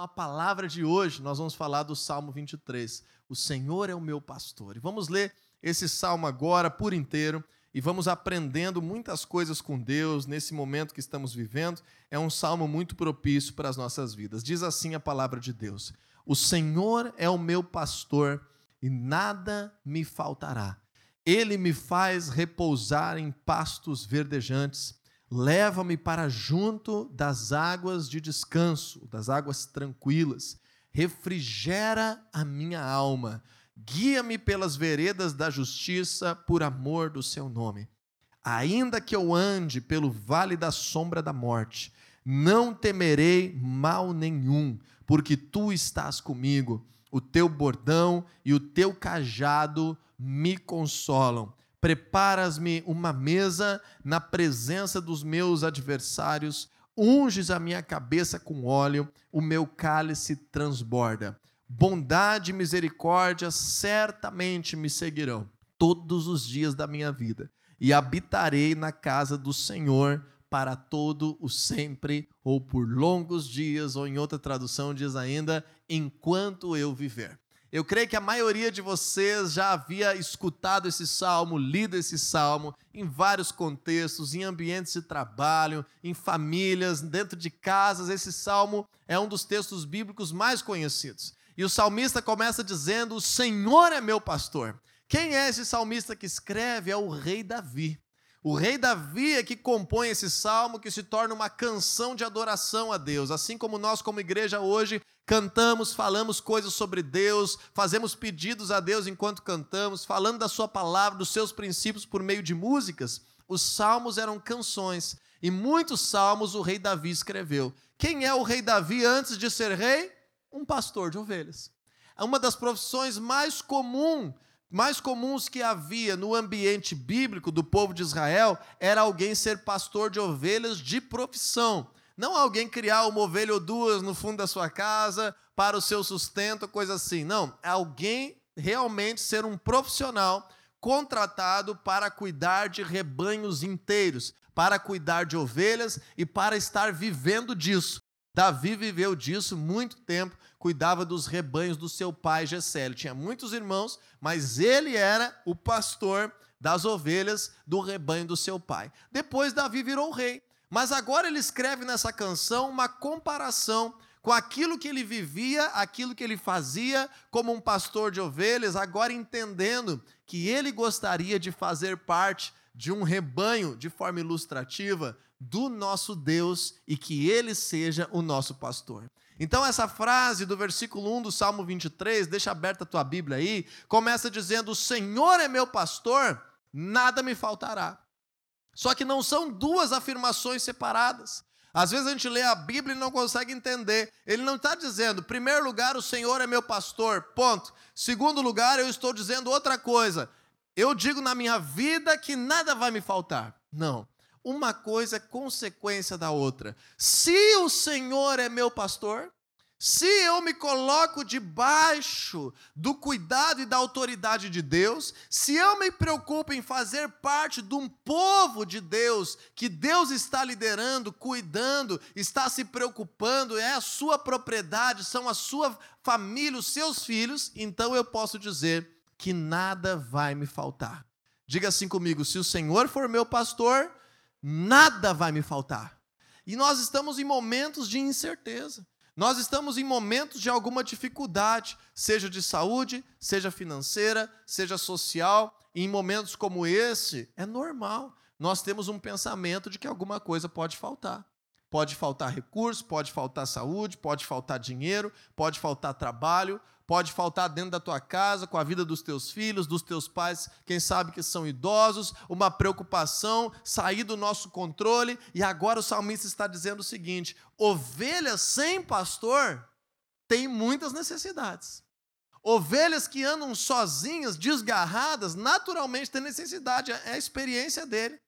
A palavra de hoje, nós vamos falar do Salmo 23. O Senhor é o meu pastor. E vamos ler esse salmo agora por inteiro e vamos aprendendo muitas coisas com Deus nesse momento que estamos vivendo. É um salmo muito propício para as nossas vidas. Diz assim a palavra de Deus: O Senhor é o meu pastor e nada me faltará. Ele me faz repousar em pastos verdejantes Leva-me para junto das águas de descanso, das águas tranquilas. Refrigera a minha alma. Guia-me pelas veredas da justiça, por amor do seu nome. Ainda que eu ande pelo vale da sombra da morte, não temerei mal nenhum, porque tu estás comigo. O teu bordão e o teu cajado me consolam. Preparas-me uma mesa na presença dos meus adversários, unges a minha cabeça com óleo, o meu cálice transborda. Bondade e misericórdia certamente me seguirão todos os dias da minha vida, e habitarei na casa do Senhor para todo o sempre, ou por longos dias, ou em outra tradução diz ainda, enquanto eu viver. Eu creio que a maioria de vocês já havia escutado esse salmo, lido esse salmo em vários contextos, em ambientes de trabalho, em famílias, dentro de casas. Esse salmo é um dos textos bíblicos mais conhecidos. E o salmista começa dizendo: O Senhor é meu pastor. Quem é esse salmista que escreve? É o rei Davi. O rei Davi é que compõe esse salmo que se torna uma canção de adoração a Deus. Assim como nós, como igreja, hoje cantamos, falamos coisas sobre Deus, fazemos pedidos a Deus enquanto cantamos, falando da Sua palavra, dos seus princípios por meio de músicas. Os salmos eram canções e muitos salmos o rei Davi escreveu. Quem é o rei Davi antes de ser rei? Um pastor de ovelhas. É uma das profissões mais comuns mais comuns que havia no ambiente bíblico do povo de Israel era alguém ser pastor de ovelhas de profissão. Não alguém criar uma ovelha ou duas no fundo da sua casa para o seu sustento, coisa assim. Não, alguém realmente ser um profissional contratado para cuidar de rebanhos inteiros, para cuidar de ovelhas e para estar vivendo disso. Davi viveu disso muito tempo, cuidava dos rebanhos do seu pai Jessé. Ele tinha muitos irmãos, mas ele era o pastor das ovelhas do rebanho do seu pai. Depois Davi virou rei, mas agora ele escreve nessa canção uma comparação com aquilo que ele vivia, aquilo que ele fazia como um pastor de ovelhas, agora entendendo que ele gostaria de fazer parte de um rebanho de forma ilustrativa do nosso Deus e que ele seja o nosso pastor. Então, essa frase do versículo 1 do Salmo 23, deixa aberta a tua Bíblia aí, começa dizendo: O Senhor é meu pastor, nada me faltará. Só que não são duas afirmações separadas. Às vezes a gente lê a Bíblia e não consegue entender. Ele não está dizendo, primeiro lugar, o Senhor é meu pastor, ponto. Segundo lugar, eu estou dizendo outra coisa. Eu digo na minha vida que nada vai me faltar. Não uma coisa é consequência da outra. Se o Senhor é meu pastor, se eu me coloco debaixo do cuidado e da autoridade de Deus, se eu me preocupo em fazer parte de um povo de Deus, que Deus está liderando, cuidando, está se preocupando, é a sua propriedade, são a sua família, os seus filhos, então eu posso dizer que nada vai me faltar. Diga assim comigo: se o Senhor for meu pastor, nada vai me faltar. E nós estamos em momentos de incerteza. Nós estamos em momentos de alguma dificuldade, seja de saúde, seja financeira, seja social. E em momentos como esse, é normal. Nós temos um pensamento de que alguma coisa pode faltar. Pode faltar recurso, pode faltar saúde, pode faltar dinheiro, pode faltar trabalho, pode faltar dentro da tua casa, com a vida dos teus filhos, dos teus pais, quem sabe que são idosos, uma preocupação, sair do nosso controle. E agora o salmista está dizendo o seguinte: ovelhas sem pastor têm muitas necessidades. Ovelhas que andam sozinhas, desgarradas, naturalmente têm necessidade, é a experiência dele.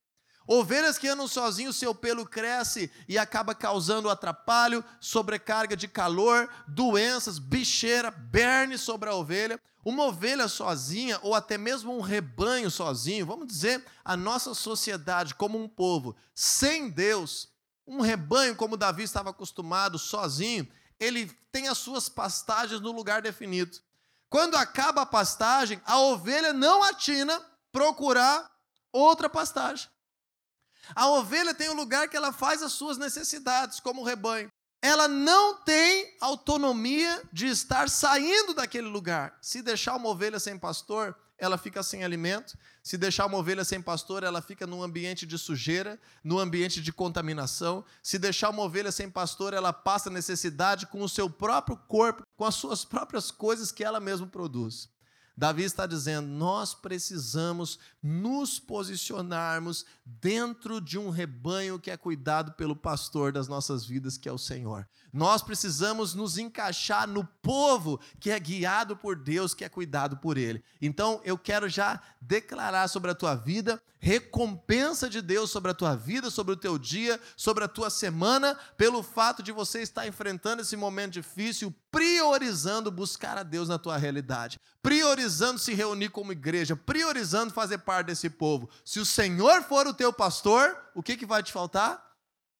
Ovelhas que andam sozinhos, seu pelo cresce e acaba causando atrapalho, sobrecarga de calor, doenças, bicheira, berne sobre a ovelha. Uma ovelha sozinha, ou até mesmo um rebanho sozinho, vamos dizer, a nossa sociedade como um povo, sem Deus, um rebanho como Davi estava acostumado, sozinho, ele tem as suas pastagens no lugar definido. Quando acaba a pastagem, a ovelha não atina procurar outra pastagem. A ovelha tem um lugar que ela faz as suas necessidades, como o rebanho. Ela não tem autonomia de estar saindo daquele lugar. Se deixar uma ovelha sem pastor, ela fica sem alimento. Se deixar uma ovelha sem pastor, ela fica num ambiente de sujeira, num ambiente de contaminação. Se deixar uma ovelha sem pastor, ela passa necessidade com o seu próprio corpo, com as suas próprias coisas que ela mesma produz. Davi está dizendo: nós precisamos nos posicionarmos dentro de um rebanho que é cuidado pelo pastor das nossas vidas, que é o Senhor. Nós precisamos nos encaixar no povo que é guiado por Deus, que é cuidado por Ele. Então, eu quero já declarar sobre a tua vida recompensa de Deus sobre a tua vida, sobre o teu dia, sobre a tua semana, pelo fato de você estar enfrentando esse momento difícil, priorizando buscar a Deus na tua realidade, priorizando se reunir como igreja, priorizando fazer parte desse povo. Se o Senhor for o teu pastor, o que, que vai te faltar?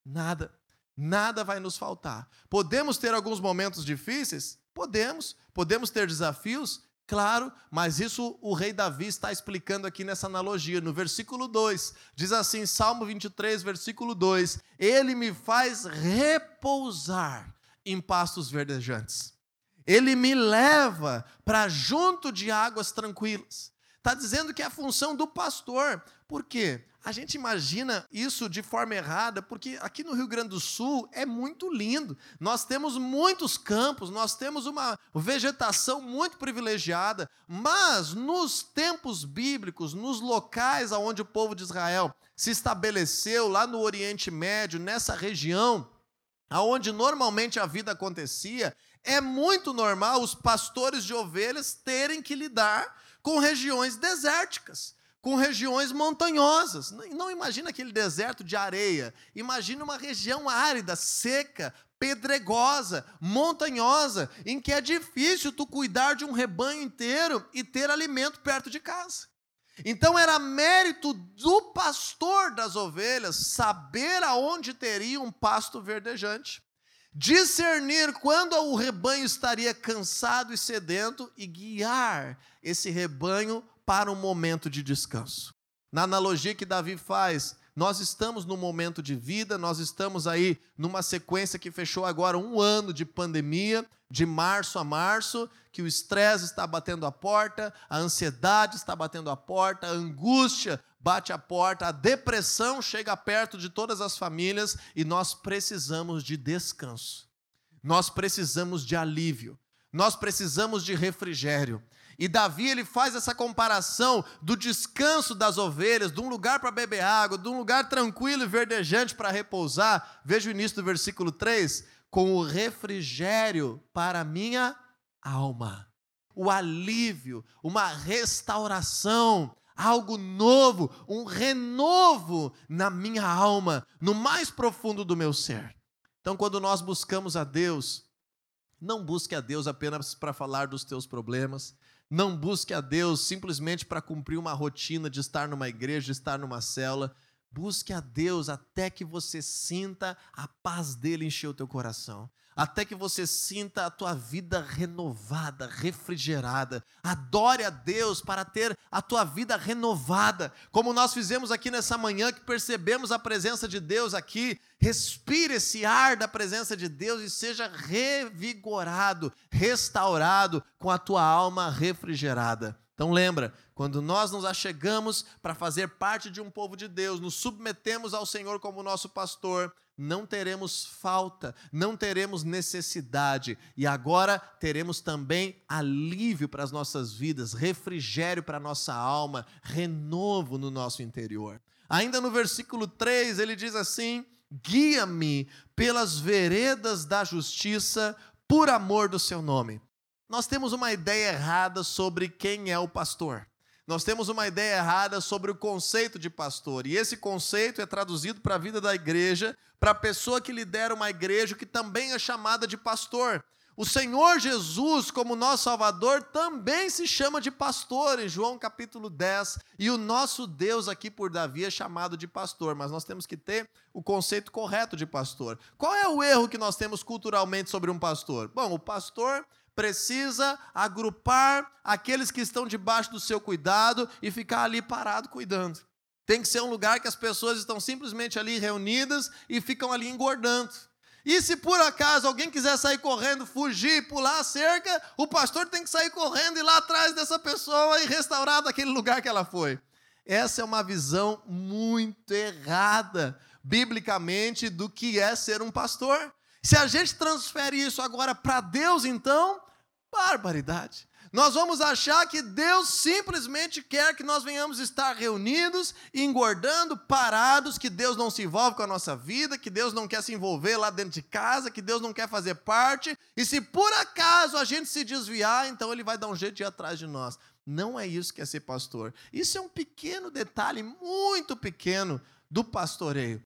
Nada. Nada vai nos faltar. Podemos ter alguns momentos difíceis? Podemos. Podemos ter desafios? Claro, mas isso o rei Davi está explicando aqui nessa analogia. No versículo 2, diz assim, Salmo 23, versículo 2: Ele me faz repousar em pastos verdejantes. Ele me leva para junto de águas tranquilas. Está dizendo que é a função do pastor. Por quê? A gente imagina isso de forma errada, porque aqui no Rio Grande do Sul é muito lindo. Nós temos muitos campos, nós temos uma vegetação muito privilegiada, mas nos tempos bíblicos, nos locais onde o povo de Israel se estabeleceu, lá no Oriente Médio, nessa região, aonde normalmente a vida acontecia, é muito normal os pastores de ovelhas terem que lidar com regiões desérticas com regiões montanhosas. Não imagina aquele deserto de areia, imagina uma região árida, seca, pedregosa, montanhosa, em que é difícil tu cuidar de um rebanho inteiro e ter alimento perto de casa. Então era mérito do pastor das ovelhas saber aonde teria um pasto verdejante, discernir quando o rebanho estaria cansado e sedento e guiar esse rebanho para um momento de descanso. Na analogia que Davi faz, nós estamos num momento de vida, nós estamos aí numa sequência que fechou agora um ano de pandemia, de março a março, que o estresse está batendo a porta, a ansiedade está batendo a porta, a angústia bate a porta, a depressão chega perto de todas as famílias e nós precisamos de descanso. Nós precisamos de alívio. Nós precisamos de refrigério. E Davi ele faz essa comparação do descanso das ovelhas, de um lugar para beber água, de um lugar tranquilo e verdejante para repousar. Veja o início do versículo 3: com o refrigério para minha alma. O alívio, uma restauração, algo novo, um renovo na minha alma, no mais profundo do meu ser. Então, quando nós buscamos a Deus, não busque a Deus apenas para falar dos teus problemas, não busque a Deus simplesmente para cumprir uma rotina de estar numa igreja, de estar numa célula. Busque a Deus até que você sinta a paz dele encher o teu coração até que você sinta a tua vida renovada, refrigerada. Adore a Deus para ter a tua vida renovada, como nós fizemos aqui nessa manhã, que percebemos a presença de Deus aqui. Respire esse ar da presença de Deus e seja revigorado, restaurado, com a tua alma refrigerada. Então lembra, quando nós nos achegamos para fazer parte de um povo de Deus, nos submetemos ao Senhor como nosso pastor, não teremos falta, não teremos necessidade e agora teremos também alívio para as nossas vidas, refrigério para a nossa alma, renovo no nosso interior. Ainda no versículo 3, ele diz assim: Guia-me pelas veredas da justiça por amor do seu nome. Nós temos uma ideia errada sobre quem é o pastor. Nós temos uma ideia errada sobre o conceito de pastor, e esse conceito é traduzido para a vida da igreja, para a pessoa que lidera uma igreja que também é chamada de pastor. O Senhor Jesus, como nosso Salvador, também se chama de pastor, em João capítulo 10. E o nosso Deus aqui por Davi é chamado de pastor, mas nós temos que ter o conceito correto de pastor. Qual é o erro que nós temos culturalmente sobre um pastor? Bom, o pastor precisa agrupar aqueles que estão debaixo do seu cuidado e ficar ali parado cuidando. Tem que ser um lugar que as pessoas estão simplesmente ali reunidas e ficam ali engordando. E se por acaso alguém quiser sair correndo, fugir, pular a cerca, o pastor tem que sair correndo e ir lá atrás dessa pessoa e restaurar daquele lugar que ela foi. Essa é uma visão muito errada, biblicamente, do que é ser um pastor. Se a gente transfere isso agora para Deus, então, barbaridade nós vamos achar que Deus simplesmente quer que nós venhamos estar reunidos, engordando, parados, que Deus não se envolve com a nossa vida, que Deus não quer se envolver lá dentro de casa, que Deus não quer fazer parte, e se por acaso a gente se desviar, então Ele vai dar um jeito de ir atrás de nós. Não é isso que é ser pastor. Isso é um pequeno detalhe, muito pequeno, do pastoreio.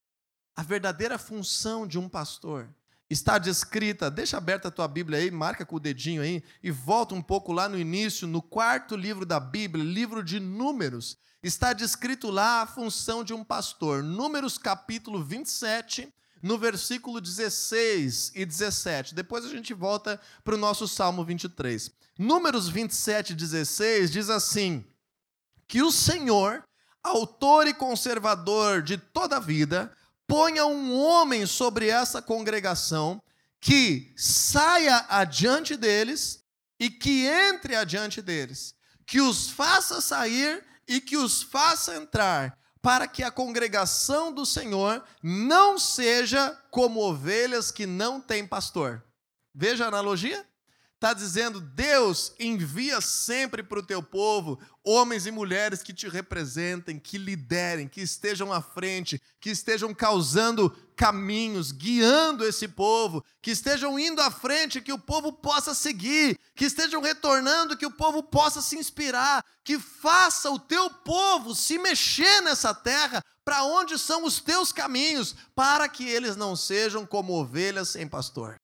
A verdadeira função de um pastor está descrita, deixa aberta a tua Bíblia aí, marca com o dedinho aí, e volta um pouco lá no início, no quarto livro da Bíblia, livro de Números, está descrito lá a função de um pastor. Números capítulo 27, no versículo 16 e 17. Depois a gente volta para o nosso Salmo 23. Números 27 e 16 diz assim: Que o Senhor, autor e conservador de toda a vida, ponha um homem sobre essa congregação que saia adiante deles e que entre adiante deles, que os faça sair e que os faça entrar, para que a congregação do Senhor não seja como ovelhas que não têm pastor. Veja a analogia? Está dizendo, Deus envia sempre para o teu povo homens e mulheres que te representem, que liderem, que estejam à frente, que estejam causando caminhos, guiando esse povo, que estejam indo à frente, que o povo possa seguir, que estejam retornando, que o povo possa se inspirar, que faça o teu povo se mexer nessa terra, para onde são os teus caminhos, para que eles não sejam como ovelhas sem pastor.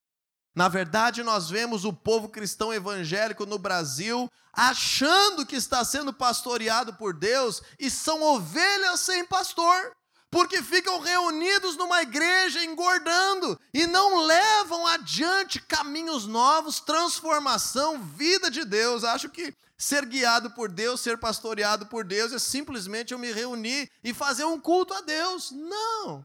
Na verdade, nós vemos o povo cristão evangélico no Brasil achando que está sendo pastoreado por Deus e são ovelhas sem pastor, porque ficam reunidos numa igreja engordando e não levam adiante caminhos novos, transformação, vida de Deus. Acho que ser guiado por Deus, ser pastoreado por Deus é simplesmente eu me reunir e fazer um culto a Deus. Não.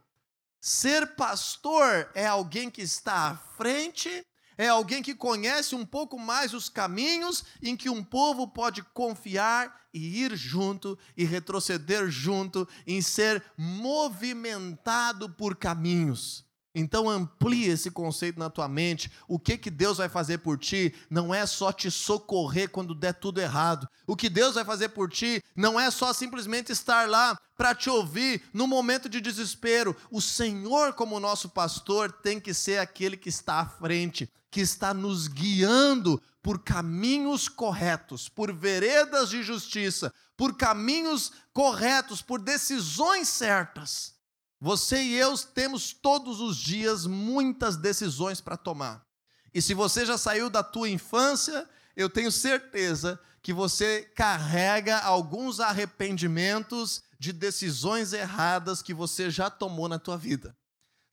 Ser pastor é alguém que está à frente, é alguém que conhece um pouco mais os caminhos em que um povo pode confiar e ir junto e retroceder junto, em ser movimentado por caminhos. Então amplie esse conceito na tua mente. O que que Deus vai fazer por ti não é só te socorrer quando der tudo errado. O que Deus vai fazer por ti não é só simplesmente estar lá para te ouvir no momento de desespero. O Senhor, como nosso pastor, tem que ser aquele que está à frente, que está nos guiando por caminhos corretos, por veredas de justiça, por caminhos corretos, por decisões certas. Você e eu temos todos os dias muitas decisões para tomar. E se você já saiu da tua infância, eu tenho certeza que você carrega alguns arrependimentos de decisões erradas que você já tomou na tua vida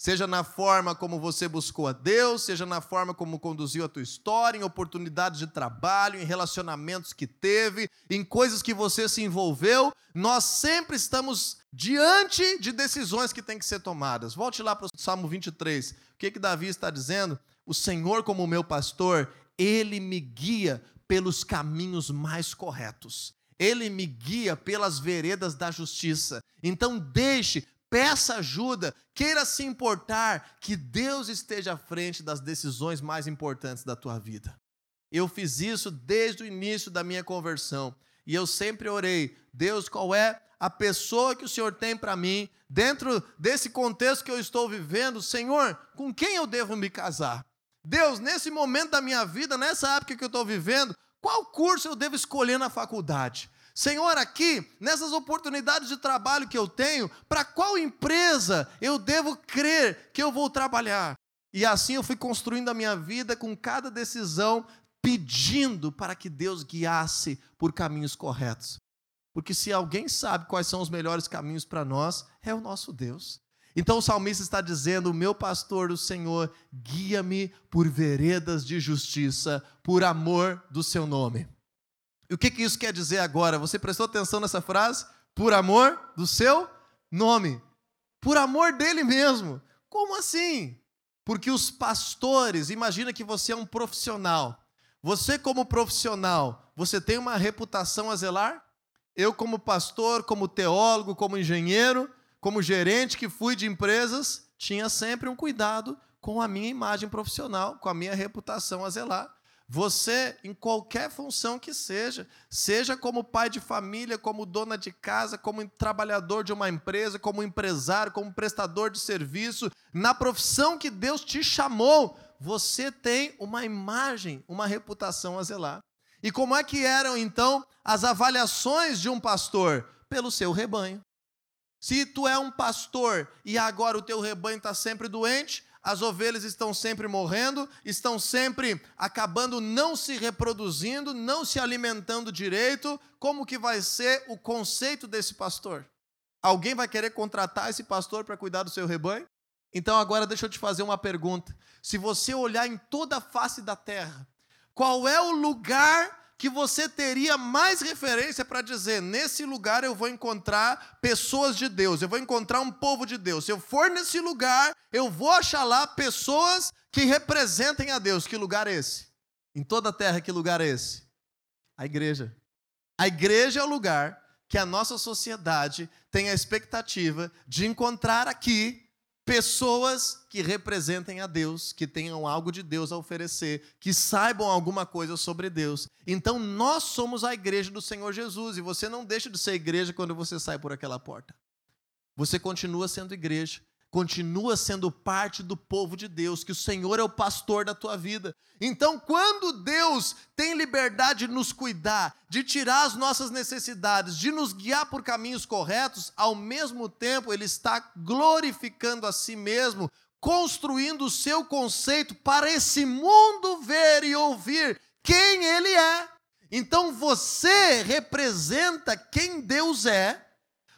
seja na forma como você buscou a Deus, seja na forma como conduziu a tua história, em oportunidades de trabalho, em relacionamentos que teve, em coisas que você se envolveu, nós sempre estamos diante de decisões que têm que ser tomadas. Volte lá para o Salmo 23. O que que Davi está dizendo? O Senhor como meu pastor, ele me guia pelos caminhos mais corretos. Ele me guia pelas veredas da justiça. Então deixe peça ajuda, queira se importar, que Deus esteja à frente das decisões mais importantes da tua vida. Eu fiz isso desde o início da minha conversão e eu sempre orei: Deus, qual é a pessoa que o Senhor tem para mim, dentro desse contexto que eu estou vivendo, Senhor, com quem eu devo me casar? Deus, nesse momento da minha vida, nessa época que eu estou vivendo, qual curso eu devo escolher na faculdade? Senhor, aqui, nessas oportunidades de trabalho que eu tenho, para qual empresa eu devo crer que eu vou trabalhar? E assim eu fui construindo a minha vida com cada decisão, pedindo para que Deus guiasse por caminhos corretos. Porque se alguém sabe quais são os melhores caminhos para nós, é o nosso Deus. Então o salmista está dizendo: meu pastor, o Senhor, guia-me por veredas de justiça, por amor do seu nome. E o que, que isso quer dizer agora? Você prestou atenção nessa frase? Por amor do seu nome. Por amor dele mesmo. Como assim? Porque os pastores, imagina que você é um profissional. Você, como profissional, você tem uma reputação a zelar? Eu, como pastor, como teólogo, como engenheiro, como gerente que fui de empresas, tinha sempre um cuidado com a minha imagem profissional, com a minha reputação a zelar. Você, em qualquer função que seja, seja como pai de família, como dona de casa, como trabalhador de uma empresa, como empresário, como prestador de serviço, na profissão que Deus te chamou, você tem uma imagem, uma reputação a zelar. E como é que eram então as avaliações de um pastor? Pelo seu rebanho. Se tu é um pastor e agora o teu rebanho está sempre doente, as ovelhas estão sempre morrendo, estão sempre acabando não se reproduzindo, não se alimentando direito, como que vai ser o conceito desse pastor? Alguém vai querer contratar esse pastor para cuidar do seu rebanho? Então agora deixa eu te fazer uma pergunta. Se você olhar em toda a face da terra, qual é o lugar que você teria mais referência para dizer: nesse lugar eu vou encontrar pessoas de Deus, eu vou encontrar um povo de Deus. Se eu for nesse lugar, eu vou achar lá pessoas que representem a Deus. Que lugar é esse? Em toda a terra, que lugar é esse? A igreja. A igreja é o lugar que a nossa sociedade tem a expectativa de encontrar aqui pessoas que representem a Deus, que tenham algo de Deus a oferecer, que saibam alguma coisa sobre Deus. Então nós somos a igreja do Senhor Jesus e você não deixa de ser igreja quando você sai por aquela porta. Você continua sendo igreja continua sendo parte do povo de Deus, que o Senhor é o pastor da tua vida. Então, quando Deus tem liberdade de nos cuidar, de tirar as nossas necessidades, de nos guiar por caminhos corretos, ao mesmo tempo Ele está glorificando a si mesmo, construindo o seu conceito para esse mundo ver e ouvir quem Ele é. Então, você representa quem Deus é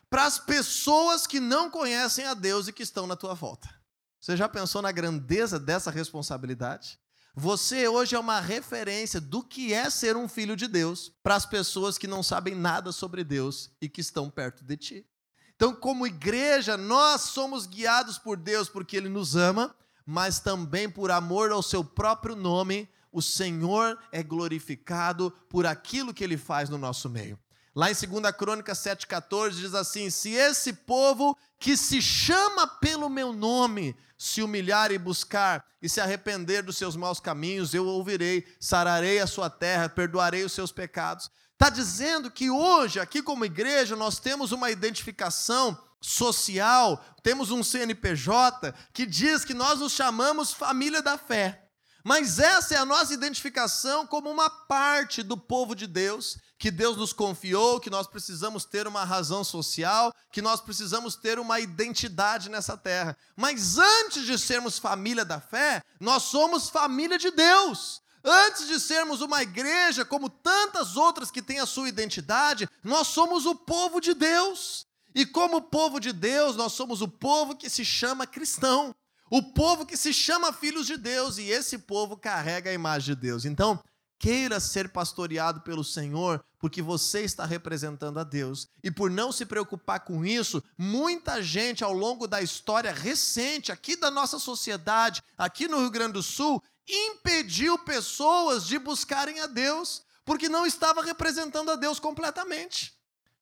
para as pessoas que não conhecem a Deus e que estão na tua volta. Você já pensou na grandeza dessa responsabilidade? Você hoje é uma referência do que é ser um filho de Deus para as pessoas que não sabem nada sobre Deus e que estão perto de ti. Então, como igreja, nós somos guiados por Deus porque Ele nos ama, mas também por amor ao seu próprio nome, o Senhor é glorificado por aquilo que Ele faz no nosso meio. Lá em 2 Crônica 7,14 diz assim: Se esse povo que se chama pelo meu nome se humilhar e buscar e se arrepender dos seus maus caminhos, eu ouvirei, sararei a sua terra, perdoarei os seus pecados. Está dizendo que hoje, aqui como igreja, nós temos uma identificação social, temos um CNPJ que diz que nós nos chamamos família da fé. Mas essa é a nossa identificação como uma parte do povo de Deus, que Deus nos confiou, que nós precisamos ter uma razão social, que nós precisamos ter uma identidade nessa terra. Mas antes de sermos família da fé, nós somos família de Deus. Antes de sermos uma igreja como tantas outras que têm a sua identidade, nós somos o povo de Deus. E como povo de Deus, nós somos o povo que se chama cristão. O povo que se chama filhos de Deus, e esse povo carrega a imagem de Deus. Então, queira ser pastoreado pelo Senhor, porque você está representando a Deus. E por não se preocupar com isso, muita gente ao longo da história recente, aqui da nossa sociedade, aqui no Rio Grande do Sul, impediu pessoas de buscarem a Deus, porque não estava representando a Deus completamente.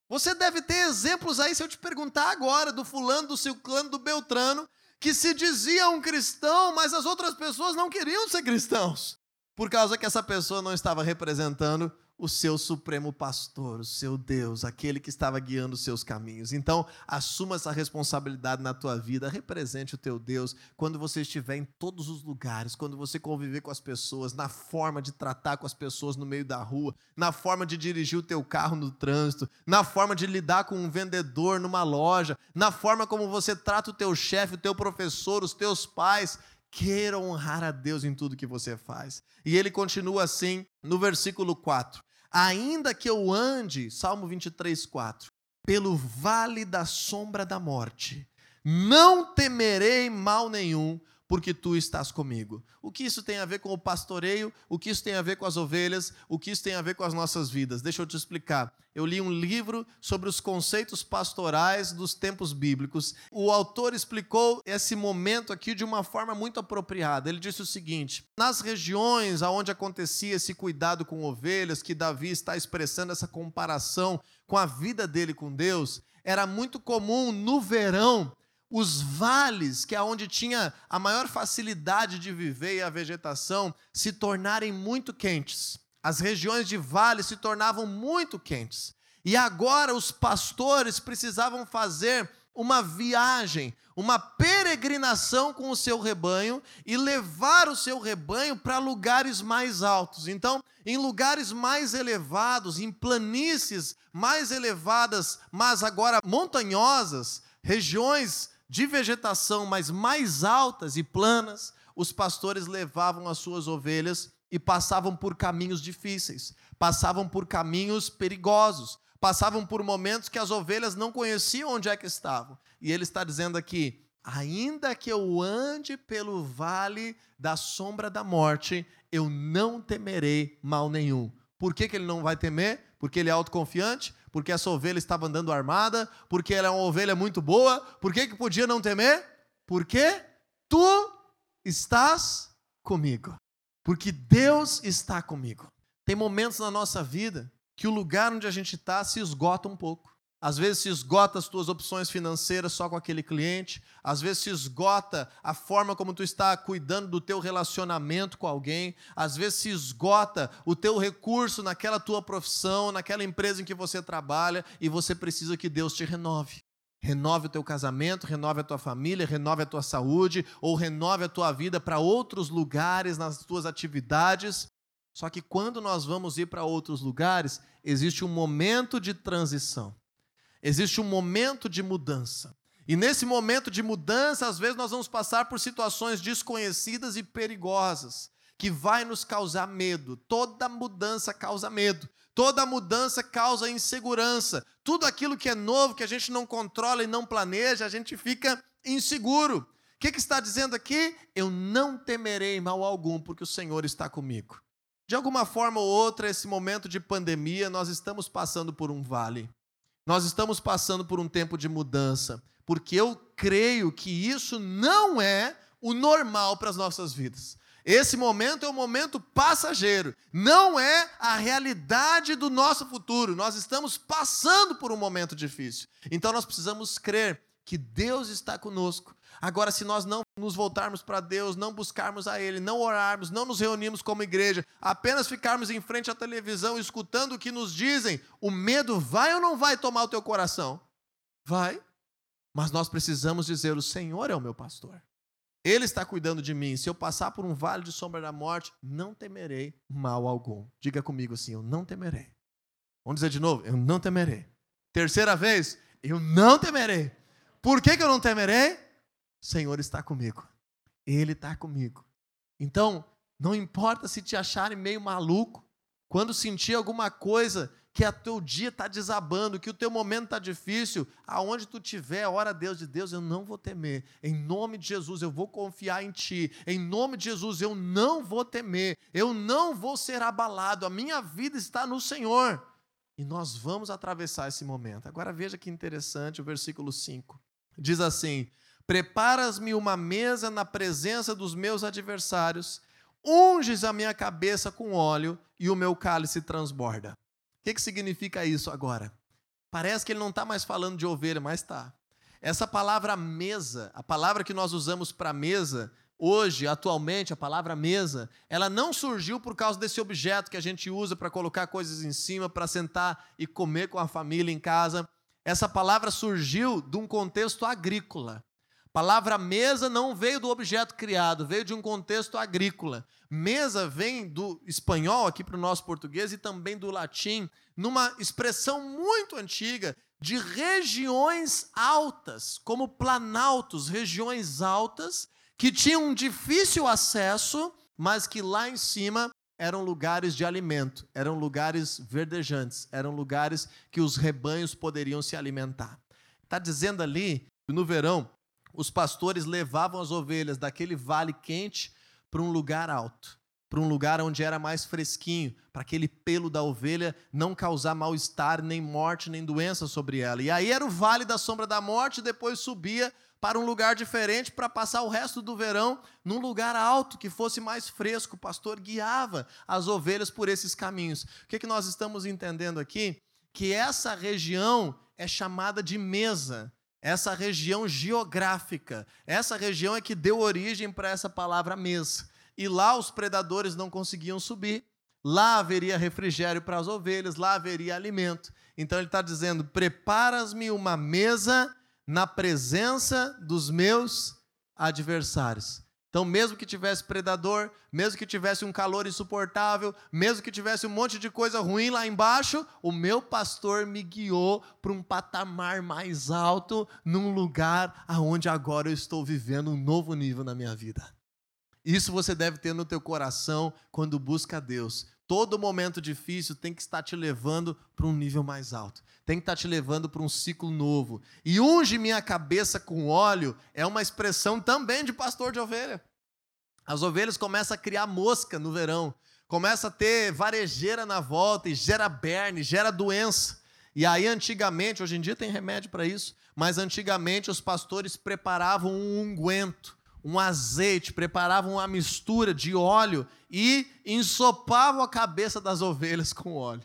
Você deve ter exemplos aí, se eu te perguntar agora, do fulano, do ciclano, do beltrano, que se dizia um cristão, mas as outras pessoas não queriam ser cristãos, por causa que essa pessoa não estava representando o seu supremo pastor, o seu Deus, aquele que estava guiando os seus caminhos. Então, assuma essa responsabilidade na tua vida, represente o teu Deus quando você estiver em todos os lugares, quando você conviver com as pessoas, na forma de tratar com as pessoas no meio da rua, na forma de dirigir o teu carro no trânsito, na forma de lidar com um vendedor numa loja, na forma como você trata o teu chefe, o teu professor, os teus pais. queira honrar a Deus em tudo que você faz. E ele continua assim no versículo 4: Ainda que eu ande, Salmo 23, 4, pelo vale da sombra da morte, não temerei mal nenhum, porque tu estás comigo. O que isso tem a ver com o pastoreio? O que isso tem a ver com as ovelhas? O que isso tem a ver com as nossas vidas? Deixa eu te explicar. Eu li um livro sobre os conceitos pastorais dos tempos bíblicos. O autor explicou esse momento aqui de uma forma muito apropriada. Ele disse o seguinte: nas regiões onde acontecia esse cuidado com ovelhas, que Davi está expressando essa comparação com a vida dele com Deus, era muito comum no verão os vales, que é onde tinha a maior facilidade de viver e a vegetação, se tornarem muito quentes. As regiões de vale se tornavam muito quentes. E agora os pastores precisavam fazer uma viagem, uma peregrinação com o seu rebanho e levar o seu rebanho para lugares mais altos. Então, em lugares mais elevados, em planícies mais elevadas, mas agora montanhosas, regiões de vegetação, mas mais altas e planas, os pastores levavam as suas ovelhas e passavam por caminhos difíceis, passavam por caminhos perigosos, passavam por momentos que as ovelhas não conheciam onde é que estavam. E ele está dizendo aqui: ainda que eu ande pelo vale da sombra da morte, eu não temerei mal nenhum. Por que, que ele não vai temer? Porque ele é autoconfiante? Porque essa ovelha estava andando armada, porque ela é uma ovelha muito boa. Por que, que podia não temer? Porque tu estás comigo. Porque Deus está comigo. Tem momentos na nossa vida que o lugar onde a gente está se esgota um pouco. Às vezes se esgota as tuas opções financeiras só com aquele cliente, às vezes se esgota a forma como tu está cuidando do teu relacionamento com alguém, às vezes se esgota o teu recurso naquela tua profissão, naquela empresa em que você trabalha e você precisa que Deus te renove. Renove o teu casamento, renove a tua família, renove a tua saúde ou renove a tua vida para outros lugares nas tuas atividades. Só que quando nós vamos ir para outros lugares, existe um momento de transição existe um momento de mudança. E nesse momento de mudança, às vezes nós vamos passar por situações desconhecidas e perigosas, que vai nos causar medo. Toda mudança causa medo. Toda mudança causa insegurança. Tudo aquilo que é novo, que a gente não controla e não planeja, a gente fica inseguro. O que, que está dizendo aqui? Eu não temerei mal algum, porque o Senhor está comigo. De alguma forma ou outra, esse momento de pandemia, nós estamos passando por um vale. Nós estamos passando por um tempo de mudança, porque eu creio que isso não é o normal para as nossas vidas. Esse momento é um momento passageiro, não é a realidade do nosso futuro. Nós estamos passando por um momento difícil. Então nós precisamos crer que Deus está conosco. Agora, se nós não nos voltarmos para Deus, não buscarmos a Ele, não orarmos, não nos reunirmos como igreja, apenas ficarmos em frente à televisão escutando o que nos dizem, o medo vai ou não vai tomar o teu coração? Vai. Mas nós precisamos dizer: o Senhor é o meu pastor. Ele está cuidando de mim. Se eu passar por um vale de sombra da morte, não temerei mal algum. Diga comigo assim: eu não temerei. Vamos dizer de novo: eu não temerei. Terceira vez, eu não temerei. Por que, que eu não temerei? O Senhor está comigo. Ele está comigo. Então, não importa se te acharem meio maluco, quando sentir alguma coisa que o teu dia está desabando, que o teu momento está difícil, aonde tu estiver, ora a Deus de Deus, eu não vou temer. Em nome de Jesus, eu vou confiar em Ti. Em nome de Jesus, eu não vou temer. Eu não vou ser abalado. A minha vida está no Senhor. E nós vamos atravessar esse momento. Agora veja que interessante o versículo 5. Diz assim: Preparas-me uma mesa na presença dos meus adversários, unges a minha cabeça com óleo e o meu cálice transborda. O que, que significa isso agora? Parece que ele não está mais falando de ovelha, mas está. Essa palavra mesa, a palavra que nós usamos para mesa, hoje, atualmente, a palavra mesa, ela não surgiu por causa desse objeto que a gente usa para colocar coisas em cima, para sentar e comer com a família em casa. Essa palavra surgiu de um contexto agrícola. Palavra mesa não veio do objeto criado, veio de um contexto agrícola. Mesa vem do espanhol aqui para o nosso português e também do latim, numa expressão muito antiga de regiões altas, como planaltos, regiões altas que tinham um difícil acesso, mas que lá em cima eram lugares de alimento, eram lugares verdejantes, eram lugares que os rebanhos poderiam se alimentar. Está dizendo ali no verão os pastores levavam as ovelhas daquele vale quente para um lugar alto, para um lugar onde era mais fresquinho, para aquele pelo da ovelha não causar mal-estar, nem morte, nem doença sobre ela. E aí era o vale da sombra da morte, depois subia para um lugar diferente para passar o resto do verão num lugar alto que fosse mais fresco. O pastor guiava as ovelhas por esses caminhos. O que, é que nós estamos entendendo aqui? Que essa região é chamada de mesa, essa região geográfica. Essa região é que deu origem para essa palavra mesa. E lá os predadores não conseguiam subir. Lá haveria refrigério para as ovelhas, lá haveria alimento. Então ele está dizendo: preparas-me uma mesa na presença dos meus adversários. Então, mesmo que tivesse predador, mesmo que tivesse um calor insuportável, mesmo que tivesse um monte de coisa ruim lá embaixo, o meu pastor me guiou para um patamar mais alto, num lugar aonde agora eu estou vivendo um novo nível na minha vida. Isso você deve ter no teu coração quando busca Deus. Todo momento difícil tem que estar te levando para um nível mais alto. Tem que estar te levando para um ciclo novo. E unge minha cabeça com óleo é uma expressão também de pastor de ovelha. As ovelhas começam a criar mosca no verão, começa a ter varejeira na volta e gera berne, gera doença. E aí antigamente, hoje em dia tem remédio para isso, mas antigamente os pastores preparavam um unguento um azeite, preparavam uma mistura de óleo e ensopavam a cabeça das ovelhas com óleo.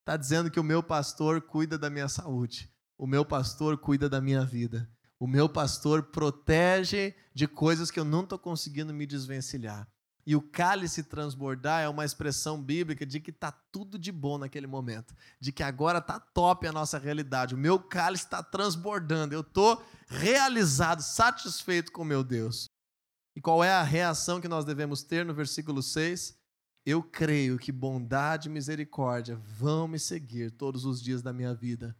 Está dizendo que o meu pastor cuida da minha saúde, o meu pastor cuida da minha vida, o meu pastor protege de coisas que eu não estou conseguindo me desvencilhar. E o cálice transbordar é uma expressão bíblica de que está tudo de bom naquele momento, de que agora está top a nossa realidade. O meu cálice está transbordando, eu estou realizado, satisfeito com meu Deus. E qual é a reação que nós devemos ter no versículo 6? Eu creio que bondade e misericórdia vão me seguir todos os dias da minha vida.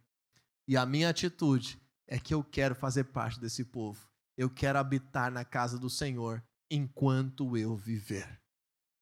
E a minha atitude é que eu quero fazer parte desse povo. Eu quero habitar na casa do Senhor enquanto eu viver.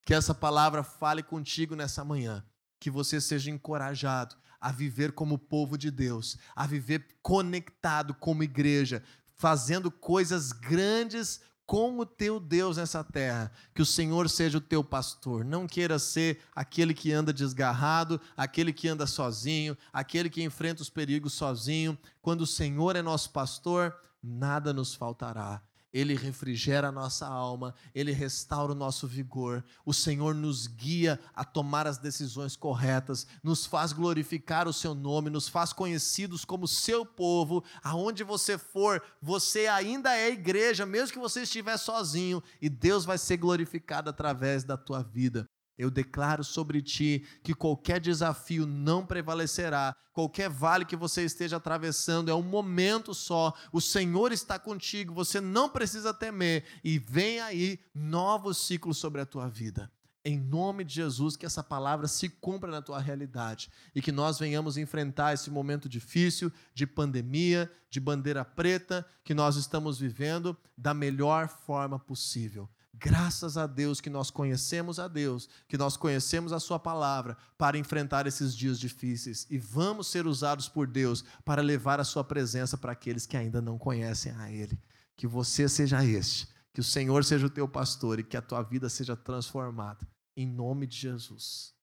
Que essa palavra fale contigo nessa manhã. Que você seja encorajado a viver como povo de Deus, a viver conectado como igreja, fazendo coisas grandes com o teu Deus nessa terra, que o Senhor seja o teu pastor. Não queira ser aquele que anda desgarrado, aquele que anda sozinho, aquele que enfrenta os perigos sozinho. Quando o Senhor é nosso pastor, nada nos faltará. Ele refrigera a nossa alma, ele restaura o nosso vigor. O Senhor nos guia a tomar as decisões corretas, nos faz glorificar o seu nome, nos faz conhecidos como seu povo. Aonde você for, você ainda é igreja, mesmo que você estiver sozinho, e Deus vai ser glorificado através da tua vida. Eu declaro sobre ti que qualquer desafio não prevalecerá, qualquer vale que você esteja atravessando é um momento só. O Senhor está contigo, você não precisa temer e vem aí novos ciclos sobre a tua vida. Em nome de Jesus, que essa palavra se cumpra na tua realidade e que nós venhamos enfrentar esse momento difícil de pandemia, de bandeira preta que nós estamos vivendo da melhor forma possível. Graças a Deus que nós conhecemos a Deus, que nós conhecemos a Sua palavra para enfrentar esses dias difíceis e vamos ser usados por Deus para levar a Sua presença para aqueles que ainda não conhecem a Ele. Que você seja este, que o Senhor seja o teu pastor e que a tua vida seja transformada. Em nome de Jesus.